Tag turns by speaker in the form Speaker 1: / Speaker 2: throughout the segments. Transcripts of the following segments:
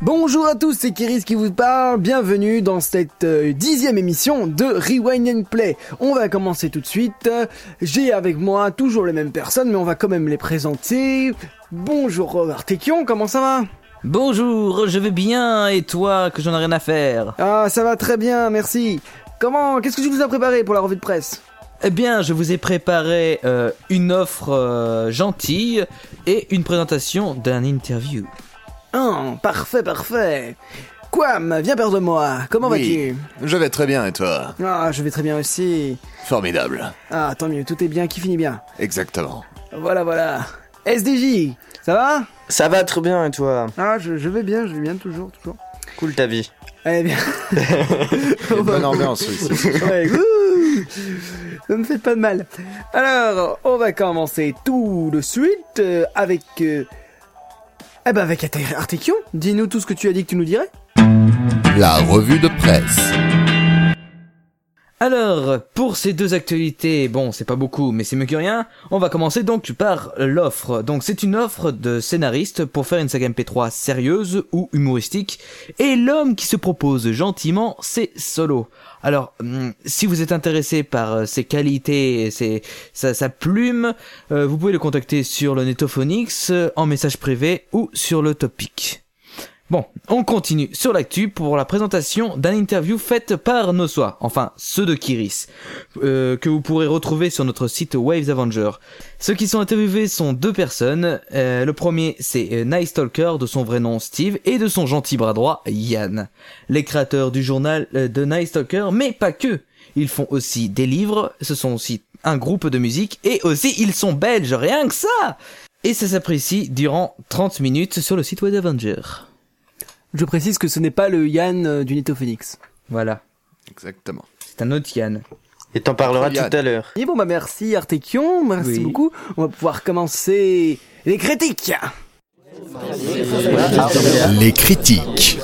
Speaker 1: Bonjour à tous, c'est Kiris qui vous parle. Bienvenue dans cette euh, dixième émission de Rewind and Play. On va commencer tout de suite. J'ai avec moi toujours les mêmes personnes, mais on va quand même les présenter. Bonjour Artekion, comment ça va?
Speaker 2: Bonjour, je vais bien et toi que j'en ai rien à faire
Speaker 1: Ah, ça va très bien, merci. Comment Qu'est-ce que tu nous as préparé pour la revue de presse?
Speaker 2: Eh bien, je vous ai préparé euh, une offre euh, gentille et une présentation d'un interview.
Speaker 1: Ah, parfait, parfait. Quam, viens perdre moi. Comment
Speaker 3: Oui, je vais très bien et toi?
Speaker 1: Vas-tu Ah, je vais très bien aussi.
Speaker 3: Formidable.
Speaker 1: Ah, tant mieux, tout est bien, qui finit bien.
Speaker 3: Exactement.
Speaker 1: Voilà, voilà. SDJ, ça va?
Speaker 4: Ça va très bien et toi?
Speaker 1: Ah, je, je vais bien, je vais bien toujours, toujours.
Speaker 4: Cool ta vie.
Speaker 1: Eh bien.
Speaker 3: Une bonne ambiance ici.
Speaker 1: Ouais, wouh ne me faites pas de mal. Alors, on va commencer tout de suite euh, avec. euh, Eh ben, avec Arte- Artekion. Dis-nous tout ce que tu as dit que tu nous dirais.
Speaker 3: La revue de presse.
Speaker 2: Alors, pour ces deux actualités, bon, c'est pas beaucoup, mais c'est mieux que rien, on va commencer donc par l'offre. Donc, c'est une offre de scénariste pour faire une saga MP3 sérieuse ou humoristique, et l'homme qui se propose gentiment, c'est Solo. Alors, hum, si vous êtes intéressé par euh, ses qualités, ses, sa, sa plume, euh, vous pouvez le contacter sur le Netophonix, euh, en message privé ou sur le topic. Bon, on continue sur l'actu pour la présentation d'un interview faite par nos soins, enfin ceux de Kiris, euh, que vous pourrez retrouver sur notre site Waves Avenger. Ceux qui sont interviewés sont deux personnes. Euh, le premier c'est euh, Night Stalker de son vrai nom Steve et de son gentil bras droit Yann, les créateurs du journal euh, de Night Stalker, mais pas que. Ils font aussi des livres, ce sont aussi un groupe de musique et aussi ils sont belges, rien que ça. Et ça s'apprécie durant 30 minutes sur le site Waves Avenger.
Speaker 1: Je précise que ce n'est pas le Yann euh, du Nitophoenix.
Speaker 2: Voilà.
Speaker 3: Exactement.
Speaker 2: C'est un autre Yann.
Speaker 4: Et t'en parleras
Speaker 3: Yann.
Speaker 4: tout à l'heure.
Speaker 1: Et bon, bah merci Artekion, merci
Speaker 2: Oui.
Speaker 1: beaucoup. On va pouvoir commencer les critiques.
Speaker 3: Les critiques.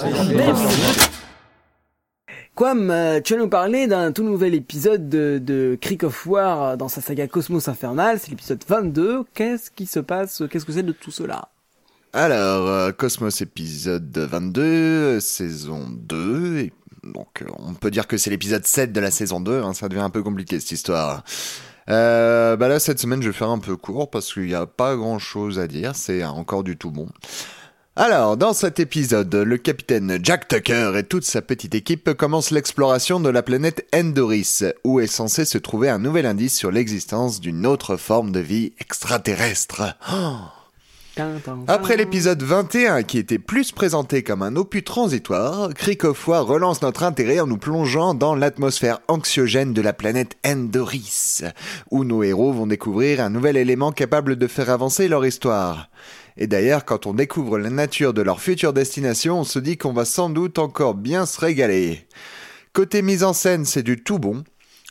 Speaker 1: Quam, euh, tu vas nous parler d'un tout nouvel épisode de, de Creek of War dans sa saga Cosmos Infernal, c'est l'épisode 22. Qu'est-ce qui se passe? Qu'est-ce que c'est de tout cela?
Speaker 3: Alors, euh, Cosmos épisode 22, euh, saison 2. Et donc, euh, on peut dire que c'est l'épisode 7 de la saison 2. hein, ça devient un peu compliqué cette histoire. Euh, bah là, cette semaine, je vais faire un peu court parce qu'il n'y a pas grand chose à dire. C'est encore du tout bon. Alors, dans cet épisode, le capitaine Jack Tucker et toute sa petite équipe commencent l'exploration de la planète Endoris, où est censé se trouver un nouvel indice sur l'existence d'une autre forme de vie extraterrestre.
Speaker 1: Tin.
Speaker 3: Après l'épisode 21, qui était plus présenté comme un opus transitoire, Creek of War relance notre intérêt en nous plongeant dans l'atmosphère anxiogène de la planète Endoris, où nos héros vont découvrir un nouvel élément capable de faire avancer leur histoire. Et d'ailleurs, quand on découvre la nature de leur future destination, on se dit qu'on va sans doute encore bien se régaler. Côté mise en scène, c'est du tout bon.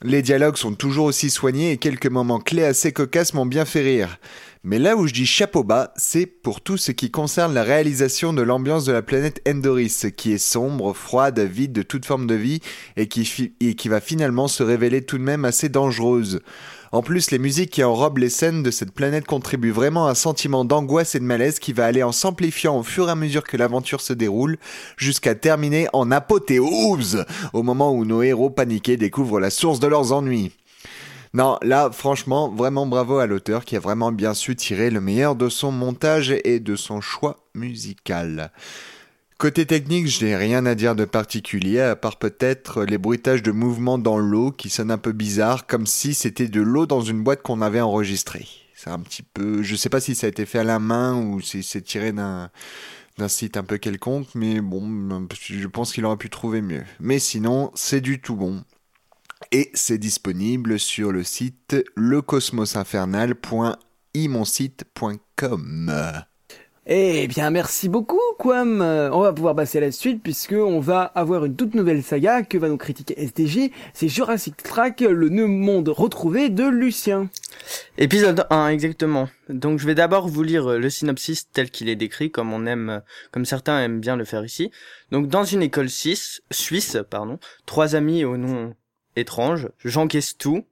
Speaker 3: Les dialogues sont toujours aussi soignés et quelques moments clés assez cocasses m'ont bien fait rire. Mais là où je dis chapeau bas, c'est pour tout ce qui concerne la réalisation de l'ambiance de la planète Endoris, qui est sombre, froide, vide de toute forme de vie, et qui, va finalement se révéler tout de même assez dangereuse. En plus, les musiques qui enrobent les scènes de cette planète contribuent vraiment à un sentiment d'angoisse et de malaise qui va aller en s'amplifiant au fur et à mesure que l'aventure se déroule, jusqu'à terminer en apothéose, au moment où nos héros paniqués découvrent la source de leurs ennuis. Non, là, franchement, vraiment bravo à l'auteur qui a vraiment bien su tirer le meilleur de son montage et de son choix musical. Côté technique, je n'ai rien à dire de particulier, à part peut-être les bruitages de mouvements dans l'eau qui sonnent un peu bizarres, comme si c'était de l'eau dans une boîte qu'on avait enregistrée. C'est un petit peu, je sais pas si ça a été fait à la main ou si c'est tiré d'un site un peu quelconque, mais bon, je pense qu'il aurait pu trouver mieux. Mais sinon, c'est du tout bon. Et c'est disponible sur le site lecosmosinfernal.imonsite.com.
Speaker 1: Eh bien, merci beaucoup, Quam. Euh, On va pouvoir passer à la suite puisque on va avoir une toute nouvelle saga que va nous critiquer SDJ. C'est Jurassic Track, le ne- monde retrouvé de Lucien.
Speaker 4: Épisode 1, exactement. Donc je vais d'abord vous lire euh, le synopsis tel qu'il est décrit, comme on aime, euh, comme certains aiment bien le faire ici. Donc dans une école suisse, suisse, pardon, trois amis au nom étrange, j'encaisse tout,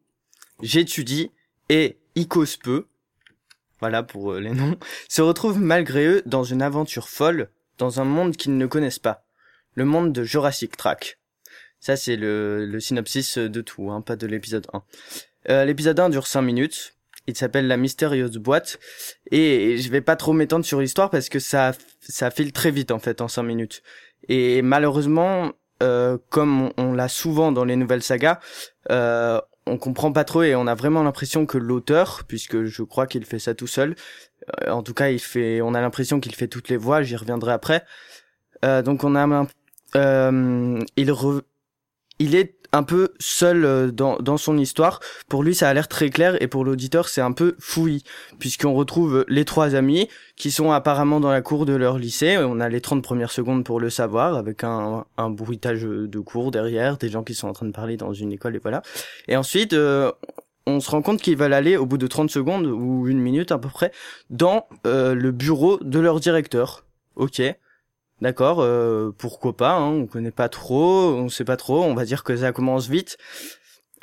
Speaker 4: j'étudie et Icos peu, voilà pour euh, les noms, se retrouvent malgré eux dans une aventure folle, dans un monde qu'ils ne connaissent pas. Le monde de Jurassic Track. Ça c'est le, le synopsis de tout, hein, pas de l'épisode 1. Euh, l'épisode 1 dure 5 minutes. Il s'appelle La mystérieuse boîte. Et je vais pas trop m'étendre sur l'histoire parce que ça, ça file très vite en fait en 5 minutes. Et malheureusement, euh, comme on, on l'a souvent dans les nouvelles sagas, euh, on comprend pas trop et on a vraiment l'impression que l'auteur, puisque je crois qu'il fait ça tout seul, euh, en tout cas il fait, on a l'impression qu'il fait toutes les voix. J'y reviendrai après. Euh, donc on a, un- euh, il re- il est un peu seul euh, dans, dans son histoire. Pour lui, ça a l'air très clair et pour l'auditeur, c'est un peu fouillis puisqu'on retrouve les trois amis qui sont apparemment dans la cour de leur lycée. On a les 30 premières secondes pour le savoir avec un, un bruitage de cours derrière, des gens qui sont en train de parler dans une école et voilà. Et ensuite, euh, on se rend compte qu'ils veulent aller au bout de 30 secondes ou une minute à peu près dans euh, le bureau de leur directeur. Ok. D'accord, euh, pourquoi pas, hein, on connaît pas trop, on sait pas trop, on va dire que ça commence vite.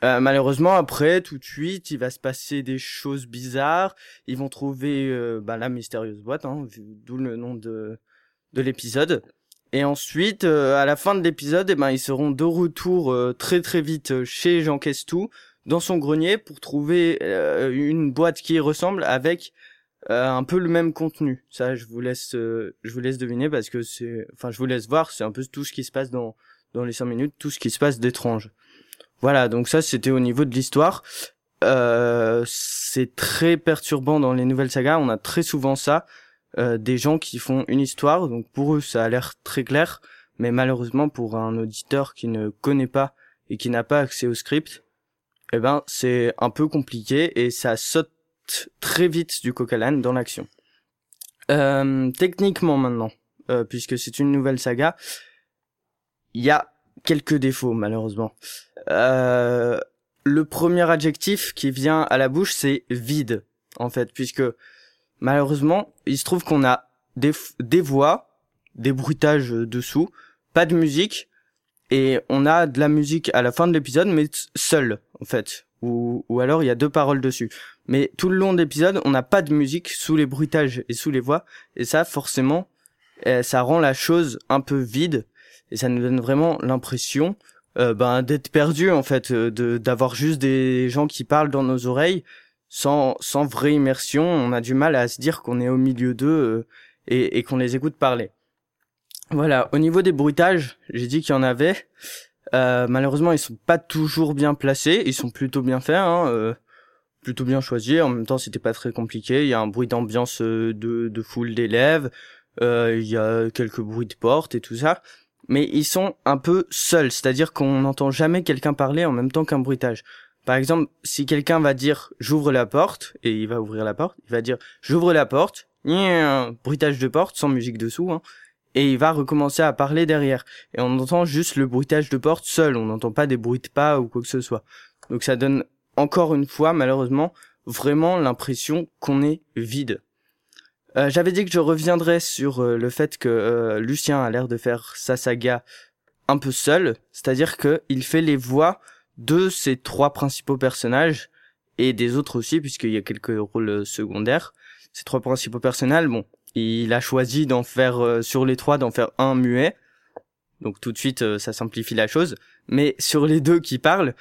Speaker 4: Euh, malheureusement, après, tout de suite, il va se passer des choses bizarres. Ils vont trouver euh, bah, la mystérieuse boîte, hein, d'où le nom de, de l'épisode. Et ensuite, euh, à la fin de l'épisode, eh ben, ils seront de retour euh, très très vite chez Jean Questou, dans son grenier, pour trouver une boîte qui ressemble avec euh, un peu le même contenu. Ça, je vous laisse, euh, je vous laisse deviner parce que c'est, enfin, je vous laisse voir, c'est un peu tout ce qui se passe dans dans les cinq minutes, tout ce qui se passe d'étrange. Voilà, donc ça, c'était au niveau de l'histoire. Euh, c'est très perturbant dans les nouvelles sagas. On a très souvent ça, euh, des gens qui font une histoire. Donc pour eux, ça a l'air très clair, mais malheureusement pour un auditeur qui ne connaît pas et qui n'a pas accès au script, eh ben c'est un peu compliqué et ça saute très vite du coq à l'âne dans l'action. Euh, techniquement maintenant, euh, puisque c'est une nouvelle saga, il y a quelques défauts malheureusement. Euh, le premier adjectif qui vient à la bouche, c'est vide, en fait, puisque malheureusement, il se trouve qu'on a des, des voix, des bruitages dessous, pas de musique, et on a de la musique à la fin de l'épisode, mais seule, en fait. Ou, ou alors il y a deux paroles dessus. Mais tout le long de l'épisode, on n'a pas de musique sous les bruitages et sous les voix, et ça, forcément, euh, ça rend la chose un peu vide, et ça nous donne vraiment l'impression euh, ben d'être perdu en fait euh, de d'avoir juste des gens qui parlent dans nos oreilles sans sans vraie immersion. On a du mal à se dire qu'on est au milieu d'eux euh, et, et qu'on les écoute parler. Voilà. Au niveau des bruitages j'ai dit qu'il y en avait euh, malheureusement ils sont pas toujours bien placés. Ils sont plutôt bien faits hein, euh, plutôt bien choisis. En même temps c'était pas très compliqué. Il y a un bruit d'ambiance euh, de de foule d'élèves. Euh, il y a quelques bruits de porte et tout ça. Mais ils sont un peu seuls, c'est-à-dire qu'on n'entend jamais quelqu'un parler en même temps qu'un bruitage. Par exemple, si quelqu'un va dire j'ouvre la porte et il va ouvrir la porte, il va dire j'ouvre la porte, bruitage de porte sans musique dessous, hein, et il va recommencer à parler derrière. Et on entend juste le bruitage de porte seul, on n'entend pas des bruits de pas ou quoi que ce soit. Donc ça donne encore une fois, malheureusement, vraiment l'impression qu'on est vide. Euh, J'avais dit que je reviendrais sur euh, le fait que euh, Lucien a l'air de faire sa saga un peu seul, c'est-à-dire que il fait les voix de ses trois principaux personnages et des autres aussi puisqu'il y a quelques rôles secondaires. Ces trois principaux personnages, bon, il a choisi d'en faire euh, sur les trois d'en faire un muet, donc tout de suite euh, ça simplifie la chose. Mais sur les deux qui parlent,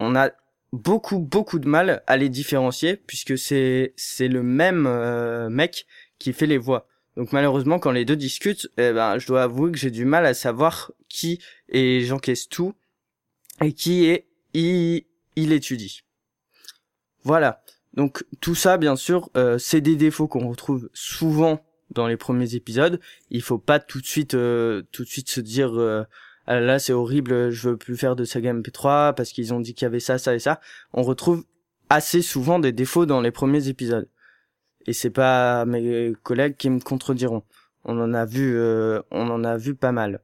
Speaker 4: on a beaucoup beaucoup de mal à les différencier puisque c'est c'est le même euh, mec qui fait les voix. Donc malheureusement, quand les deux discutent, eh ben, je dois avouer que j'ai du mal à savoir qui est Jean tout et qui est il, il étudie. Voilà. Donc tout ça, bien sûr, c'est des défauts qu'on retrouve souvent dans les premiers épisodes. Il faut pas tout de suite, euh, tout de suite se dire euh, ah là, c'est horrible, je veux plus faire de saga MP3 parce qu'ils ont dit qu'il y avait ça, ça et ça. On retrouve assez souvent des défauts dans les premiers épisodes. et c'est pas mes collègues qui me contrediront. On en a vu, euh, on en a vu pas mal.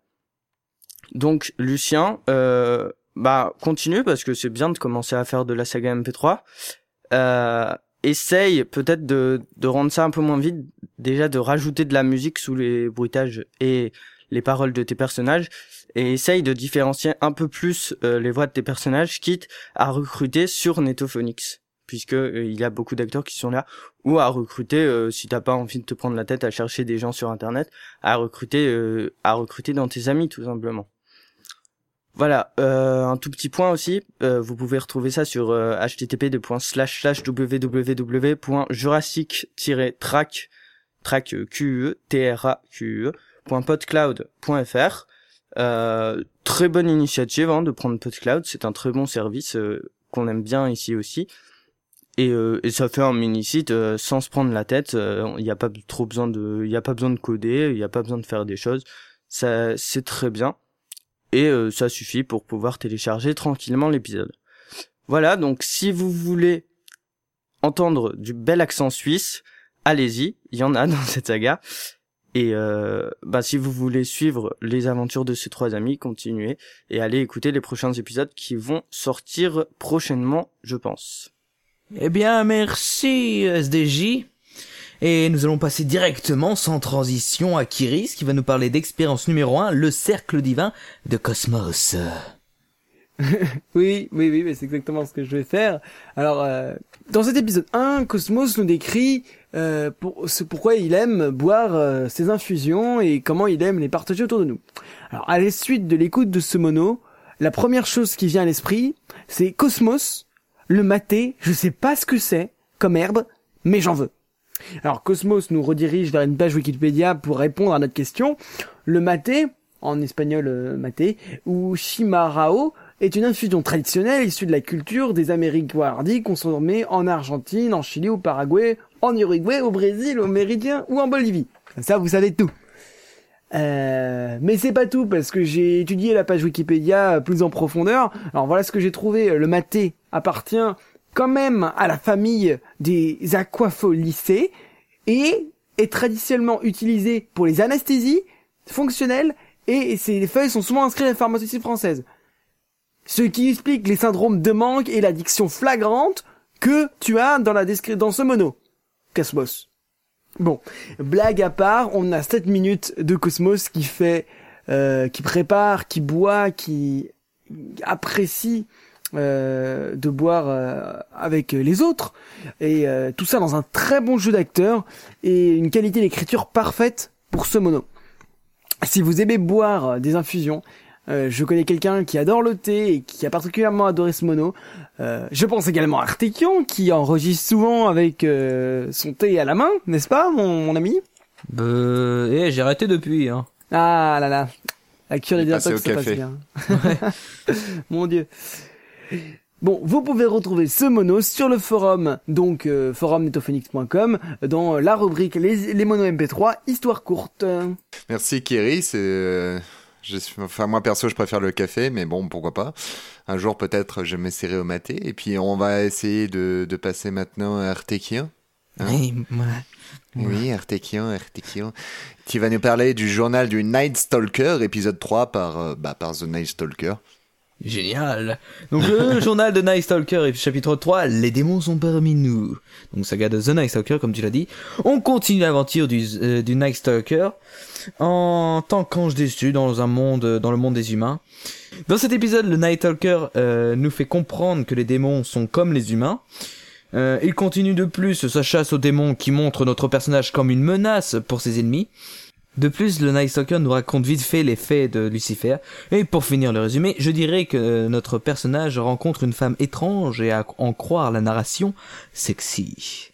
Speaker 4: Donc Lucien, euh, bah continue parce que c'est bien de commencer à faire de la saga MP3. Euh, essaye peut-être de, de rendre ça un peu moins vide, déjà de rajouter de la musique sous les bruitages et les paroles de tes personnages, et essaye de différencier un peu plus euh, les voix de tes personnages, quitte à recruter sur Netophonix, puisque euh, il y a beaucoup d'acteurs qui sont là, ou à recruter euh, si t'as pas envie de te prendre la tête à chercher des gens sur internet, à recruter à recruter dans tes amis tout simplement. Voilà, euh, un tout petit point aussi, euh, vous pouvez retrouver ça sur euh, http www.jurassic-track track. Euh, très bonne initiative hein, de prendre PodCloud, c'est un très bon service euh, qu'on aime bien ici aussi. Et, euh, et ça fait un mini site euh, sans se prendre la tête. Il n'y a pas trop besoin de, il a pas besoin de coder, il n'y a pas besoin de faire des choses. Ça, c'est très bien et euh, ça suffit pour pouvoir télécharger tranquillement l'épisode. Voilà, donc si vous voulez entendre du bel accent suisse, allez-y, il y en a dans cette saga. Et euh, bah, si vous voulez suivre les aventures de ces trois amis, continuez et allez écouter les prochains épisodes qui vont sortir prochainement, je pense.
Speaker 2: Eh bien, merci SDJ. Et nous allons passer directement, sans transition, à Kiris, qui va nous parler d'expérience numéro 1, le cercle divin de Cosmos.
Speaker 1: oui, oui, oui, mais c'est exactement ce que je vais faire. Alors, euh, dans cet épisode 1, Cosmos nous décrit euh, pour, ce pourquoi il aime boire euh, ses infusions et comment il aime les partager autour de nous. Alors, à la suite de l'écoute de ce mono, la première chose qui vient à l'esprit, c'est Cosmos, le maté, je sais pas ce que c'est, comme herbe, mais j'en veux. Alors Cosmos nous redirige vers une page Wikipédia pour répondre à notre question. Le maté, en espagnol euh, maté, ou chimarao, est une infusion traditionnelle issue de la culture des Amériques wardi consommée en Argentine, en Chili, au Paraguay, en Uruguay, au Brésil, au Méridien ou en Bolivie. Ça, vous savez tout. Euh, mais c'est pas tout parce que j'ai étudié la page Wikipédia plus en profondeur. Alors voilà ce que j'ai trouvé. Le maté appartient quand même à la famille des aquafolicées et est traditionnellement utilisé pour les anesthésies fonctionnelles et ces feuilles sont souvent inscrites à la pharmaceutique française. Ce qui explique les syndromes de manque et l'addiction flagrante que tu as dans la dans ce mono. Cosmos. Bon, blague à part, on a 7 minutes de Cosmos qui fait, euh, qui prépare, qui boit, qui apprécie euh, de boire euh, avec les autres et tout ça dans un très bon jeu d'acteur et une qualité d'écriture parfaite pour ce mono. Si vous aimez boire des infusions, je connais quelqu'un qui adore le thé et qui a particulièrement adoré ce mono. je pense également à Artekion qui enregistre souvent avec son thé à la main, n'est-ce pas, mon, ami?
Speaker 2: Bah, eh, j'ai arrêté depuis. Hein.
Speaker 1: Ah là là, la cure des diatox, ça passe bien. mon Dieu. Bon, vous pouvez retrouver ce mono sur le forum, donc euh, forumnetophonix.com, dans la rubrique les, les monos MP3, histoire courte.
Speaker 3: Merci Kiri, c'est... Enfin, moi perso, je préfère le café, mais bon, pourquoi pas. Un jour, peut-être, je m'essaierai au maté. Et puis, on va essayer de, de passer maintenant à Artekian.
Speaker 2: Hein oui,
Speaker 3: Oui, Artekian, Artekian. Qui va nous parler du journal du Night Stalker, épisode 3 par, euh, bah, par The Night Stalker.
Speaker 2: Génial. Donc le journal de Night Stalker, chapitre 3, les démons sont parmi nous. Donc saga de The Night Stalker, comme tu l'as dit. On continue l'aventure du, euh, du Night Stalker en tant qu'ange déçu dans un monde, dans le monde des humains. Dans cet épisode, le Night Stalker euh, nous fait comprendre que les démons sont comme les humains. Euh, il continue de plus sa chasse aux démons qui montre notre personnage comme une menace pour ses ennemis. De plus, le Night Stalker nous raconte vite fait les faits de Lucifer. Et pour finir le résumé, je dirais que notre personnage rencontre une femme étrange et à en croire la narration, sexy.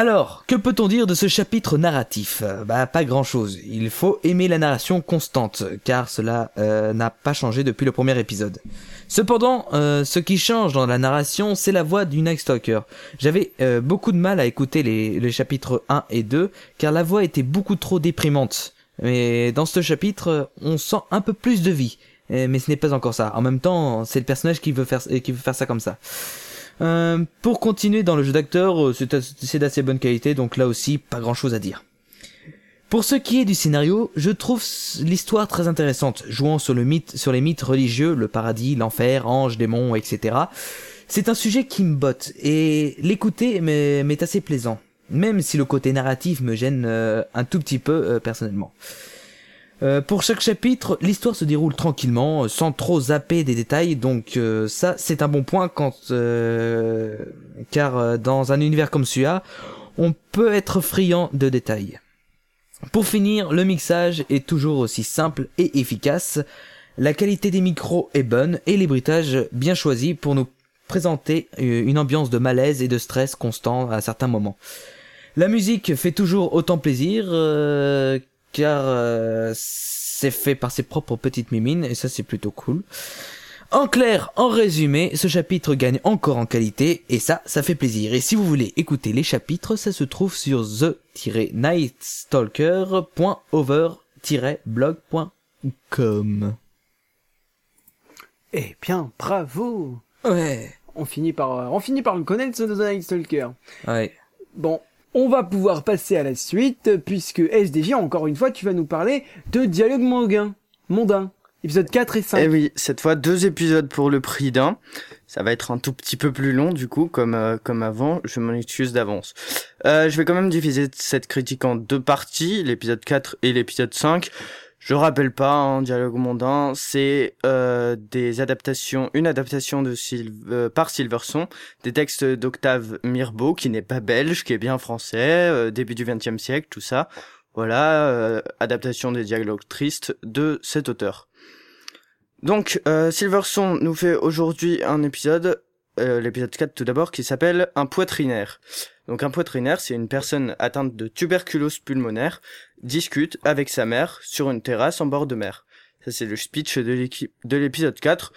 Speaker 2: Alors, que peut-on dire de ce chapitre narratif? Bah pas grand-chose. Il faut aimer la narration constante, car cela euh, n'a pas changé depuis le premier épisode. Cependant, euh, ce qui change dans la narration, c'est la voix du Night Stalker. J'avais euh, beaucoup de mal à écouter les, les, chapitres 1 et 2, car la voix était beaucoup trop déprimante. Mais dans ce chapitre, on sent un peu plus de vie. Mais ce n'est pas encore ça. En même temps, c'est le personnage qui veut faire, qui veut faire ça comme ça. Euh, pour continuer dans le jeu d'acteur, euh, c'est as- c'est d'assez bonne qualité, donc là aussi, pas grand chose à dire. Pour ce qui est du scénario, je trouve l'histoire très intéressante, jouant sur le mythe, sur les mythes religieux, le paradis, l'enfer, anges, démons, etc. C'est un sujet qui me botte, et l'écouter m'est assez plaisant, même si le côté narratif me gêne euh, un tout petit peu personnellement. Euh, pour chaque chapitre, l'histoire se déroule tranquillement, euh, sans trop zapper des détails, donc euh, ça c'est un bon point quand euh, car dans un univers comme celui-là, on peut être friand de détails. Pour finir, le mixage est toujours aussi simple et efficace. La qualité des micros est bonne et les bien choisis pour nous présenter une ambiance de malaise et de stress constant à certains moments. La musique fait toujours autant plaisir car euh, c'est fait par ses propres petites mimines et ça c'est plutôt cool. En clair, en résumé, ce chapitre gagne encore en qualité et ça, ça fait plaisir. Et si vous voulez écouter les chapitres, ça se trouve sur the-nightstalker.over-blog.com.
Speaker 1: Eh bien, bravo
Speaker 2: Ouais.
Speaker 1: On finit par, euh, on finit par le connaître, ce The Night Stalker.
Speaker 2: Ouais.
Speaker 1: Bon, on va pouvoir passer à la suite, puisque SDJ, encore une fois, tu vas nous parler de Dialogue mondain. Mondain. Épisode 4 et 5.
Speaker 4: Eh oui, cette fois deux épisodes pour le prix d'un. Ça va être un tout petit peu plus long du coup, comme euh, comme avant. Je m'en excuse d'avance. Euh, je vais quand même diviser cette critique en deux parties, l'épisode 4 et l'épisode 5. Je rappelle pas, un dialogue mondain, c'est euh, des adaptations, une adaptation de euh, par Silverson, des textes d'Octave Mirbeau, qui n'est pas belge, qui est bien français, euh, début du XXe siècle, tout ça. Voilà, adaptation des dialogues tristes de cet auteur. Donc, Silverson nous fait aujourd'hui un épisode, euh, l'épisode 4 tout d'abord, qui s'appelle Un poitrinaire. Donc un poitrinaire, c'est une personne atteinte de tuberculose pulmonaire, discute avec sa mère sur une terrasse en bord de mer. Ça c'est le speech de l'épisode 4.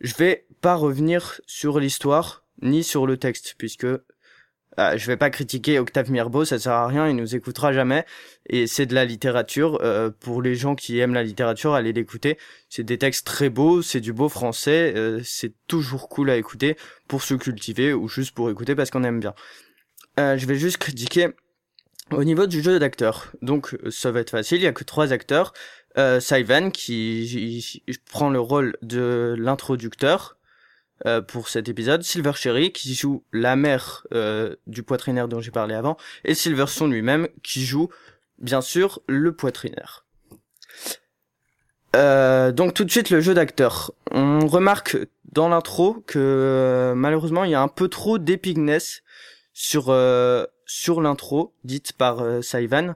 Speaker 4: Je vais pas revenir sur l'histoire ni sur le texte puisque ah, je vais pas critiquer Octave Mirbeau, ça sert à rien, il nous écoutera jamais et c'est de la littérature euh, pour les gens qui aiment la littérature, allez l'écouter. C'est des textes très beaux, c'est du beau français, euh, c'est toujours cool à écouter pour se cultiver ou juste pour écouter parce qu'on aime bien. Euh, je vais juste critiquer au niveau du jeu d'acteurs. Donc euh, ça va être facile, il y a que trois acteurs. Euh, qui prend le rôle de l'introducteur euh, pour cet épisode, Silver Cherry qui joue la mère euh, du poitrinaire dont j'ai parlé avant, et Silverson lui-même qui joue bien sûr le poitrinaire. Euh, donc tout de suite le jeu d'acteur. On remarque dans l'intro que euh, malheureusement il y a un peu trop d'épicness sur euh, sur l'intro dite par Saivan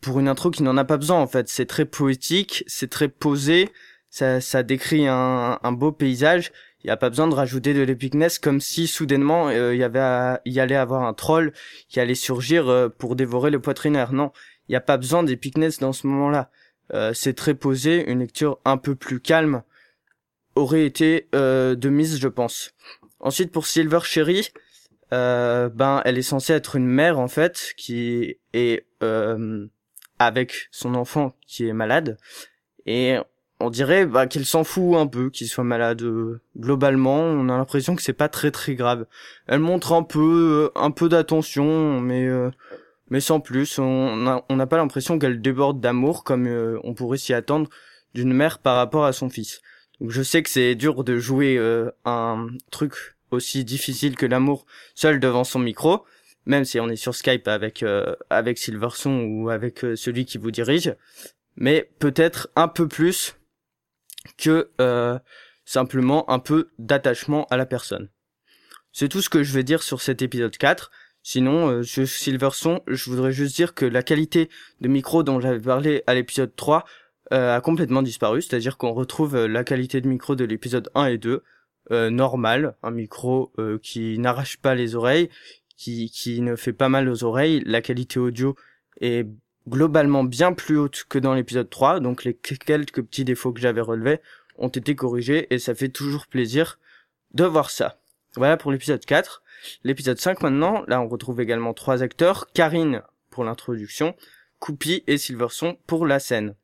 Speaker 4: pour une intro qui n'en a pas besoin en fait. C'est très poétique, c'est très posé, ça, ça décrit un, un beau paysage. Il n'y a pas besoin de rajouter de l'épicness comme si soudainement euh, il y avait allait avoir un troll qui allait surgir euh, pour dévorer le poitrinaire. Non, il n'y a pas besoin d'épicness dans ce moment-là. Euh, c'est très posé, une lecture un peu plus calme aurait été euh, de mise, je pense. Ensuite, pour Silver Cherry, euh, ben, elle est censée être une mère en fait qui est euh, avec son enfant qui est malade et on dirait bah, qu'elle s'en fout un peu qu'il soit malade. Euh, Globalement, on a l'impression que c'est pas très très grave. Elle montre un peu euh, un peu d'attention, mais euh, mais sans plus. On a- on n'a pas l'impression qu'elle déborde d'amour comme euh, on pourrait s'y attendre d'une mère par rapport à son fils. Donc je sais que c'est dur de jouer euh, un truc aussi difficile que l'amour seul devant son micro, même si on est sur Skype avec euh, avec Silverson ou avec celui qui vous dirige, mais peut-être un peu plus que euh, simplement un peu d'attachement à la personne. C'est tout ce que je vais dire sur cet épisode 4. Sinon, euh, Silverson, je voudrais juste dire que la qualité de micro dont j'avais parlé à l'épisode 3 euh, a complètement disparu, c'est-à-dire qu'on retrouve euh, la qualité de micro de l'épisode 1 et 2, euh, normal, un micro qui n'arrache pas les oreilles, qui, qui ne fait pas mal aux oreilles, la qualité audio est globalement bien plus haute que dans l'épisode 3, donc les quelques petits défauts que j'avais relevés ont été corrigés et ça fait toujours plaisir de voir ça. Voilà pour l'épisode 4. L'épisode 5 maintenant, là on retrouve également trois acteurs, Karine pour l'introduction, Coupi et Silverson pour la scène.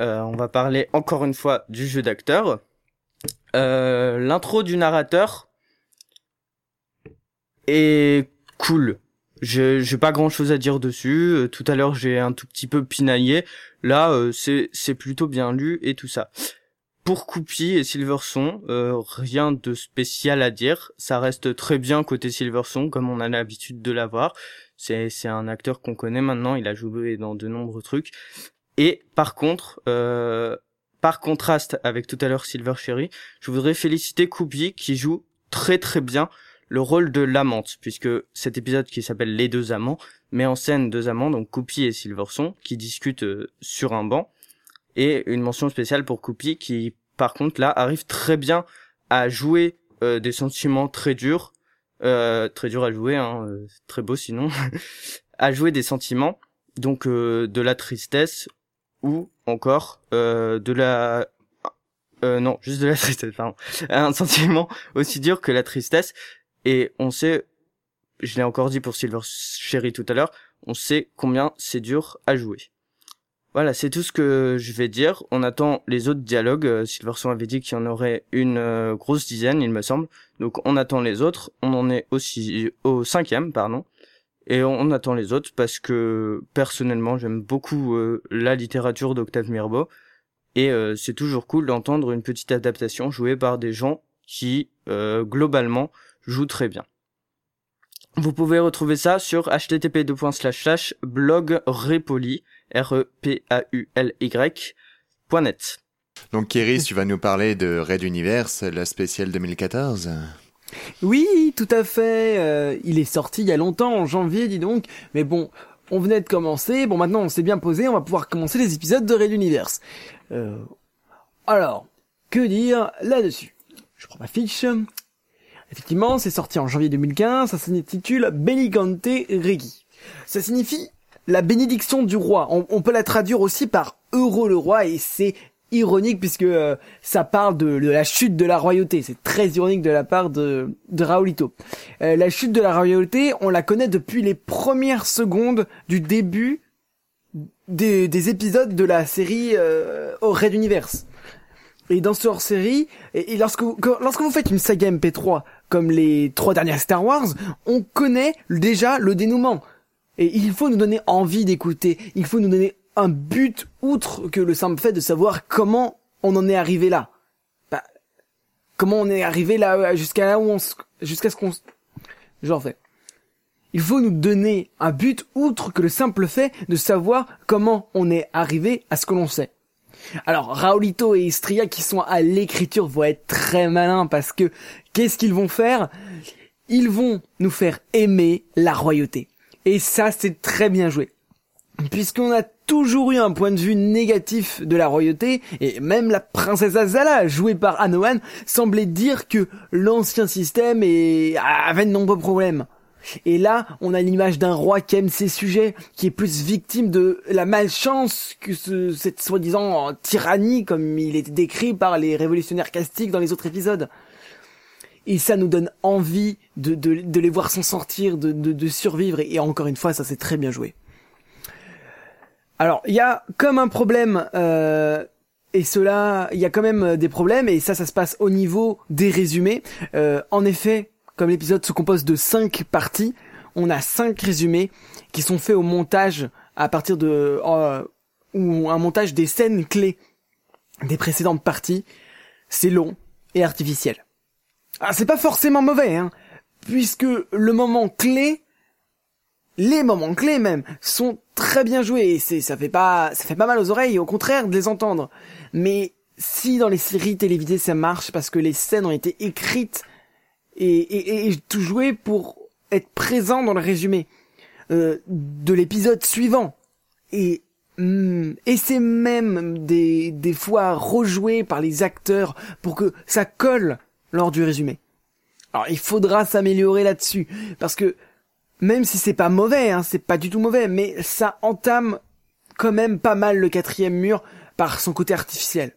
Speaker 4: Euh, on va parler encore une fois du jeu d'acteur. Euh, L'intro du narrateur est cool. J'ai j'ai pas grand chose à dire dessus. Euh, tout à l'heure j'ai un tout petit peu pinaillé. Là euh, c'est c'est plutôt bien lu et tout ça. Pour Coupi et Silverson, euh, rien de spécial à dire. Ça reste très bien côté Silverson comme on a l'habitude de l'avoir. C'est c'est un acteur qu'on connaît maintenant. Il a joué dans de nombreux trucs. Et par contre, euh, par contraste avec tout à l'heure Silver Cherry, je voudrais féliciter Coupi qui joue très très bien le rôle de l'amante, puisque cet épisode qui s'appelle Les deux amants met en scène deux amants, donc Coupi et Silverson, qui discutent euh, sur un banc, et une mention spéciale pour Coupi qui, par contre, là, arrive très bien à jouer euh, des sentiments très durs, euh, très durs à jouer, hein, très beau sinon, à jouer des sentiments, donc de la tristesse ou encore de la euh, non, juste de la tristesse, pardon. Un sentiment aussi dur que la tristesse. Et on sait, je l'ai encore dit pour Silver Cherry tout à l'heure, on sait combien c'est dur à jouer. Voilà, c'est tout ce que je vais dire. On attend les autres dialogues. Euh, Silverson avait dit qu'il y en aurait une euh, grosse dizaine, il me semble. Donc on attend les autres. On en est aussi au cinquième, pardon. Et on attend les autres parce que personnellement j'aime beaucoup euh, la littérature d'Octave Mirbeau. Et c'est toujours cool d'entendre une petite adaptation jouée par des gens qui, globalement, jouent très bien. Vous pouvez retrouver ça sur http blog repoli, r e.
Speaker 3: Donc, Kéris, tu vas nous parler de Red Universe, la spéciale 2014.
Speaker 1: Oui, tout à fait. euh, il est sorti il y a longtemps, en janvier, dis donc. Mais bon, on venait de commencer. Bon, maintenant, on s'est bien posé. On va pouvoir commencer les épisodes de Red Universe. Euh, alors, que dire là-dessus? Je prends ma fiche. Effectivement, c'est sorti en janvier 2015. Ça s'intitule Bellicante Regi. Ça signifie la bénédiction du roi. On, peut la traduire aussi par Heureux le roi et c'est ironique puisque euh, ça parle de, la chute de la royauté. C'est très ironique de la part de, de Raoulito. Euh, la chute de la royauté, on la connaît depuis les premières secondes du début des, des épisodes de la série euh, au Red Universe. Et dans ce hors-série, et, lorsque, vous, que- lorsque vous faites une saga MP3 comme les trois dernières Star Wars, on connaît déjà le dénouement. Et il faut nous donner envie d'écouter. Il faut nous donner un but outre que le simple fait de savoir comment on en est arrivé là. Bah, comment on est arrivé là jusqu'à là où on jusqu'à ce qu'on se- j'en fais. Il faut nous donner un but outre que le simple fait de savoir comment on est arrivé à ce que l'on sait. Alors, Raulito et Istria qui sont à l'écriture vont être très malins parce que qu'est-ce qu'ils vont faire? Ils vont nous faire aimer la royauté. Et ça, c'est très bien joué. Puisqu'on a toujours eu un point de vue négatif de la royauté, et même la princesse Azala, jouée par Anoan, semblait dire que l'ancien système avait de nombreux problèmes. Et là, on a l'image d'un roi qui aime ses sujets, qui est plus victime de la malchance que ce, cette soi-disant tyrannie, comme il était décrit par les révolutionnaires castiques dans les autres épisodes. Et ça nous donne envie de, de, de les voir s'en sortir, de, de, survivre, et, encore une fois, ça c'est très bien joué. Alors, il y a comme un problème, euh, et cela, il y a quand même des problèmes, et ça, ça se passe au niveau des résumés. Euh, en effet, comme l'épisode se compose de cinq parties, on a cinq résumés qui sont faits au montage à partir de euh, ou un montage des scènes clés des précédentes parties. C'est long et artificiel. Ah, c'est pas forcément mauvais, hein, puisque le moment clé, les moments clés même, sont très bien joués. C'est, ça fait pas, ça fait pas mal aux oreilles, au contraire de les entendre. Mais si dans les séries télévisées ça marche parce que les scènes ont été écrites et, tout joué pour être présent dans le résumé euh, de l'épisode suivant. Et hum, et c'est même des, des fois rejoué par les acteurs pour que ça colle lors du résumé. Alors il faudra s'améliorer là-dessus parce que même si c'est pas mauvais, hein, c'est pas du tout mauvais, mais ça entame quand même pas mal le quatrième mur par son côté artificiel.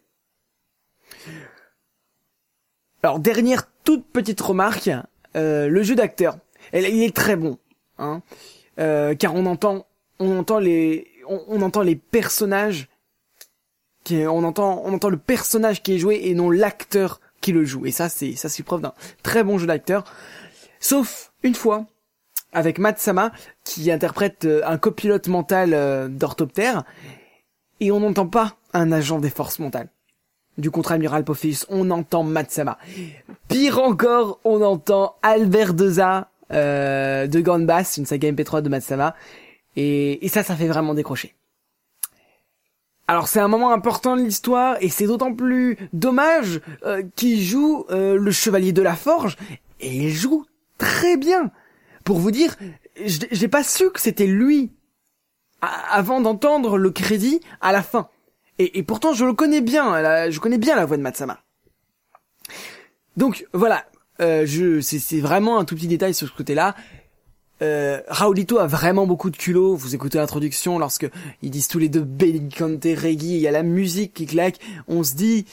Speaker 1: Alors dernière toute petite remarque, euh, le jeu d'acteur, il est très bon, hein, euh, car on entend, on entend les, on, entend personnages, on entend, le personnage qui est joué et non l'acteur qui le joue. Et ça, c'est, ça c'est preuve d'un très bon jeu d'acteur. Sauf une fois, avec Matt Sama, qui interprète euh, un copilote mental d'orthoptère, et on n'entend pas un agent des forces mentales. Du contre-amiral Poffius, on entend Matt Sama. Pire encore, on entend Albert Deza euh, de Basse, une saga MP3 de Matt Sama, et, et ça, ça fait vraiment décrocher. Alors c'est un moment important de l'histoire et c'est d'autant plus dommage euh, qu'il joue euh, le chevalier de la forge et il joue très bien. Pour vous dire, j'ai pas su que c'était lui avant d'entendre le crédit à la fin. Et, pourtant je le connais bien, je connais bien la voix de Matsama. Donc voilà, euh, je c'est c'est vraiment un tout petit détail sur ce côté-là. Euh, Raulito a vraiment beaucoup de culot. Vous écoutez l'introduction lorsque ils disent tous les deux Bellicante Reggae, il y a la musique qui claque. On se dit,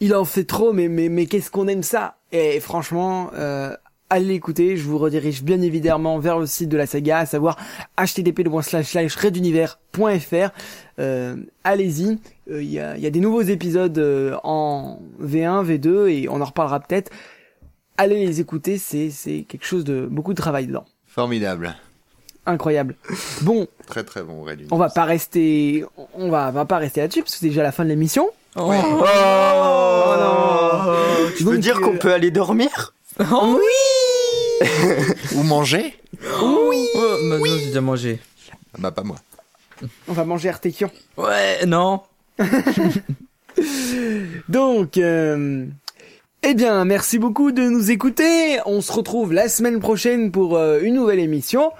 Speaker 1: il en fait trop, mais mais mais qu'est-ce qu'on aime ça? Et franchement, euh, allez écouter. Je vous redirige bien évidemment vers le site de la saga, à savoir http://redunivers.fr. Euh, allez-y. Euh, Il y, a, il y a des nouveaux épisodes euh, en V1, V2 et on en reparlera peut-être. Allez les écouter, c'est c'est quelque chose de beaucoup de travail dedans.
Speaker 3: Formidable.
Speaker 1: Incroyable. Bon,
Speaker 3: Très très bon, Red
Speaker 1: on va pas rester, on va, on va pas rester là-dessus parce que c'est déjà la fin de l'émission.
Speaker 4: Oh, non Tu veux dire qu'on
Speaker 1: euh,
Speaker 4: peut aller dormir?
Speaker 3: Ou manger
Speaker 2: Oui. Oh, maintenant j'ai déjà mangé.
Speaker 3: Bah pas moi.
Speaker 1: On va manger Artekion.
Speaker 2: Ouais, non.
Speaker 1: Donc, euh, eh bien, merci beaucoup de nous écouter. On se retrouve la semaine prochaine pour euh, une nouvelle émission.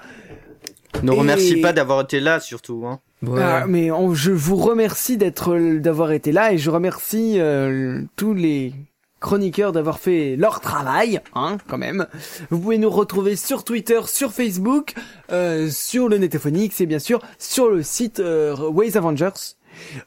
Speaker 4: Ne
Speaker 1: Et-
Speaker 4: remercie pas d'avoir été là, surtout. Hein.
Speaker 2: Ouais.
Speaker 1: Ah, mais on- je vous remercie d'être, d'avoir été là et je remercie euh, tous les chroniqueurs d'avoir fait leur travail, hein, quand même. Vous pouvez nous retrouver sur Twitter, sur Facebook, euh, sur le Netophonix et bien sûr sur le site euh, Ways Avengers.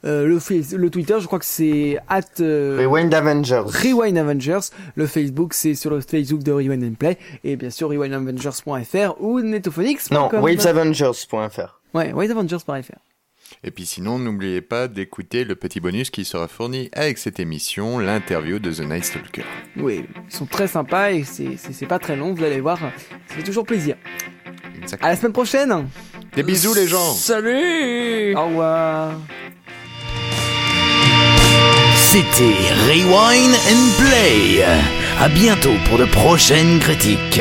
Speaker 1: Euh, le, Twitter, je crois que c'est at euh,
Speaker 4: Rewind Avengers.
Speaker 1: Rewind Avengers. Le Facebook, c'est sur le Facebook de Rewind and Play. Et bien sûr, rewindavengers.fr ou netophonix.com.
Speaker 4: Non, waysavengers.fr.
Speaker 1: Ouais, waysavengers.fr.
Speaker 3: Et puis sinon, n'oubliez pas d'écouter le petit bonus qui sera fourni avec cette émission, l'interview de The Night Stalker.
Speaker 1: Oui, ils sont très sympas et c'est, c'est, c'est pas très long, vous allez voir, ça fait toujours plaisir. À la semaine prochaine
Speaker 3: Des bisous les gens
Speaker 2: Salut
Speaker 1: Au revoir
Speaker 5: C'était Rewind and Play. À bientôt pour de prochaines critiques.